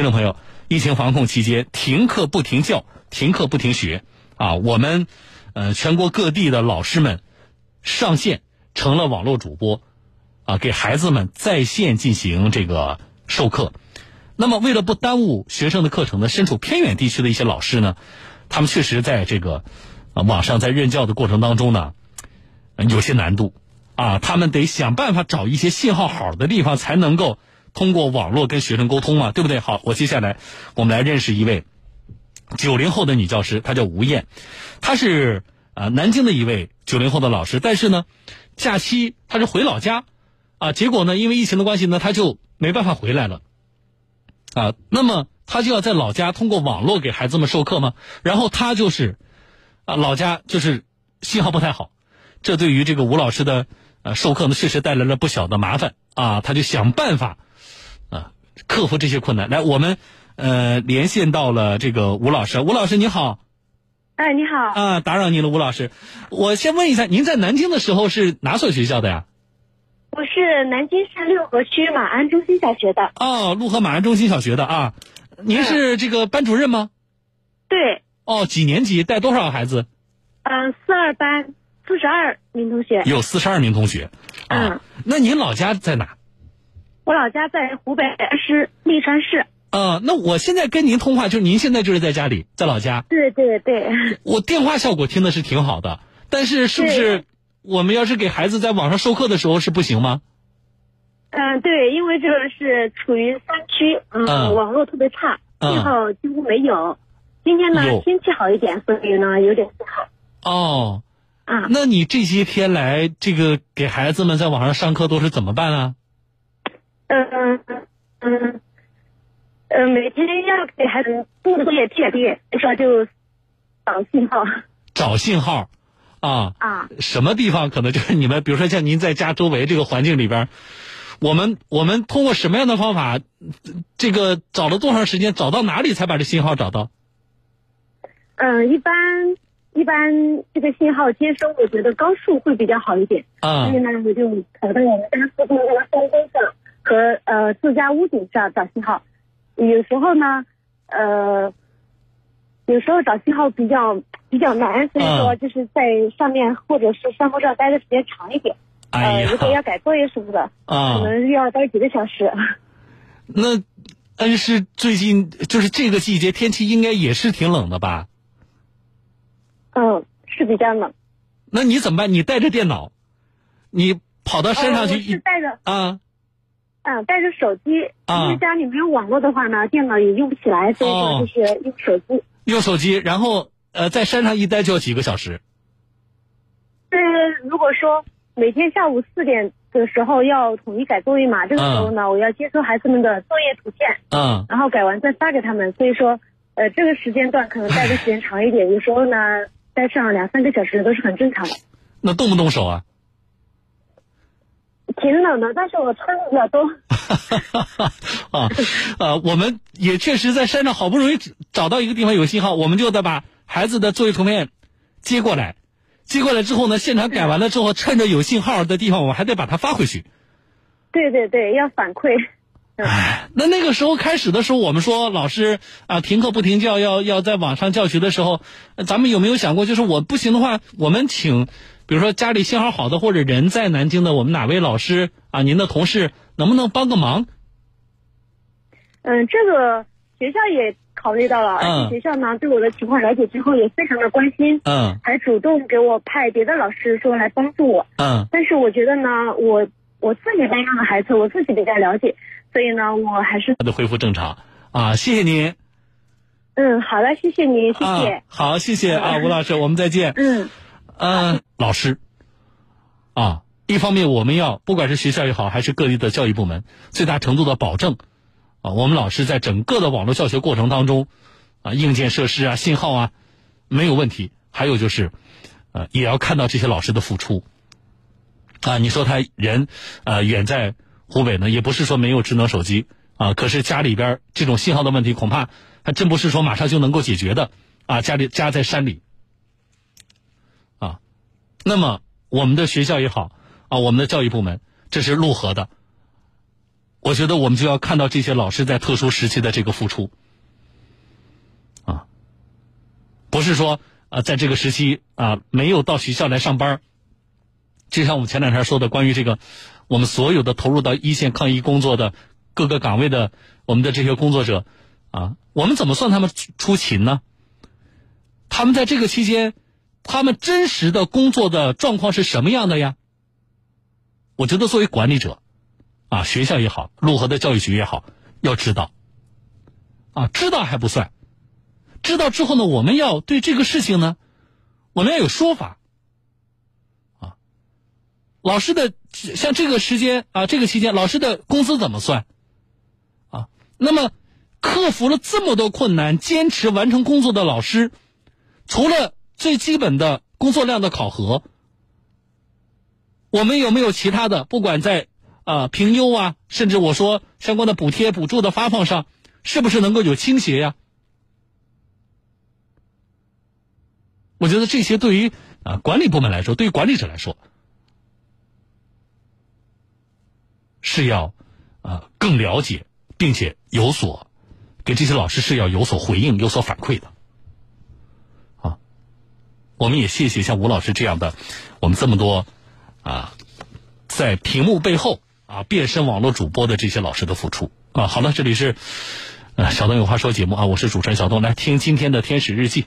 听众朋友，疫情防控期间，停课不停教，停课不停学，啊，我们呃全国各地的老师们上线成了网络主播，啊，给孩子们在线进行这个授课。那么，为了不耽误学生的课程呢，身处偏远地区的一些老师呢，他们确实在这个啊网上在任教的过程当中呢，有些难度，啊，他们得想办法找一些信号好的地方，才能够通过网络跟学生沟通嘛，对不对？好，我接下来我们来认识一位九零后的女教师，她叫吴艳，她是啊南京的一位九零后的老师，但是呢，假期她是回老家，啊，结果呢，因为疫情的关系呢，她就没办法回来了。啊，那么他就要在老家通过网络给孩子们授课吗？然后他就是，啊，老家就是信号不太好，这对于这个吴老师的呃授课呢，确实带来了不小的麻烦啊。他就想办法克服这些困难。来，我们呃连线到了这个吴老师，吴老师你好。哎，你好。啊，打扰您了，吴老师。我先问一下，您在南京的时候是哪所学校的呀？我是南京市六合区马鞍中心小学的。哦，六合马鞍中心小学的啊，您是这个班主任吗？对。哦，几年级？带多少孩子？嗯，四二班，四十二名同学。有四十二名同学。嗯。那您老家在哪？我老家在湖北市利川市。啊，那我现在跟您通话，就是您现在就是在家里，在老家。对对对。我电话效果听的是挺好的，但是是不是？我们要是给孩子在网上授课的时候是不行吗？嗯，对，因为这个是处于山区，嗯，网络特别差，信号几乎没有。今天呢，天气好一点，所以呢有点信号。哦，啊，那你这些天来这个给孩子们在网上上课都是怎么办啊？嗯嗯嗯嗯，每天要给孩子布作业填写，说就找信号。找信号。啊啊！什么地方可能就是你们，比如说像您在家周围这个环境里边，我们我们通过什么样的方法，这个找了多长时间，找到哪里才把这信号找到？嗯，一般一般这个信号接收，我觉得高速会比较好一点。啊。所以呢，我就跑到我们家附近这个山沟上和呃自家屋顶上找信号。有时候呢，呃，有时候找信号比较。比较难，所以说就是在上面或者是山坡上待的时间长一点。哎呀，如果要改作业什么的，啊，可能要待几个小时。那恩师最近就是这个季节天气应该也是挺冷的吧？嗯，是比较冷。那你怎么办？你带着电脑，你跑到山上去？是带着啊，嗯，带着手机。因为家里没有网络的话呢，电脑也用不起来，所以说就是用手机。用手机，然后。呃，在山上一待就要几个小时。呃，如果说每天下午四点的时候要统一改作业嘛，这个时候呢，我要接收孩子们的作业图片，嗯，然后改完再发给他们。所以说，呃，这个时间段可能待的时间长一点，有时候呢，待上两三个小时都是很正常的。那动不动手啊？挺冷的，但是我穿的比较多。啊啊，我们也确实在山上好不容易找到一个地方有信号，我们就得把。孩子的作业图片接过来，接过来之后呢，现场改完了之后，趁着有信号的地方，我们还得把它发回去。对对对，要反馈。哎，那那个时候开始的时候，我们说老师啊，停课不停教，要要在网上教学的时候，咱们有没有想过，就是我不行的话，我们请，比如说家里信号好的或者人在南京的，我们哪位老师啊，您的同事能不能帮个忙？嗯，这个学校也。考虑到了，而且学校呢对我的情况了解之后也非常的关心，嗯，还主动给我派别的老师说来帮助我，嗯，但是我觉得呢，我我自己班上的孩子我自己比较了解，所以呢，我还是他的恢复正常啊，谢谢您。嗯，好了，谢谢您，谢谢。好，谢谢啊，吴老师，我们再见。嗯，嗯，老师，啊，一方面我们要不管是学校也好，还是各地的教育部门，最大程度的保证。啊，我们老师在整个的网络教学过程当中，啊，硬件设施啊、信号啊，没有问题。还有就是，呃，也要看到这些老师的付出。啊，你说他人，呃，远在湖北呢，也不是说没有智能手机啊，可是家里边这种信号的问题，恐怕还真不是说马上就能够解决的。啊，家里家在山里，那么我们的学校也好，啊，我们的教育部门，这是陆河的。我觉得我们就要看到这些老师在特殊时期的这个付出，啊，不是说啊，在这个时期啊没有到学校来上班就像我们前两天说的，关于这个，我们所有的投入到一线抗疫工作的各个岗位的我们的这些工作者，啊，我们怎么算他们出勤呢？他们在这个期间，他们真实的工作的状况是什么样的呀？我觉得作为管理者，啊，学校也好，潞河的教育局也好，要知道，啊，知道还不算，知道之后呢，我们要对这个事情呢，我们要有说法。啊老师的像这个时间啊，这个期间老师的工资怎么算？啊，那么克服了这么多困难，坚持完成工作的老师，除了最基本的工作量的考核，我们有没有其他的？不管在啊评优啊，甚至我说相关的补贴补助的发放上，是不是能够有倾斜呀？我觉得这些对于啊管理部门来说，对于管理者来说。是要，啊，更了解，并且有所给这些老师是要有所回应、有所反馈的，我们也谢谢像吴老师这样的，我们这么多啊，在屏幕背后啊变身网络主播的这些老师的付出啊。好了，这里是呃小东有话说节目啊，我是主持人小东，来听今天的天使日记。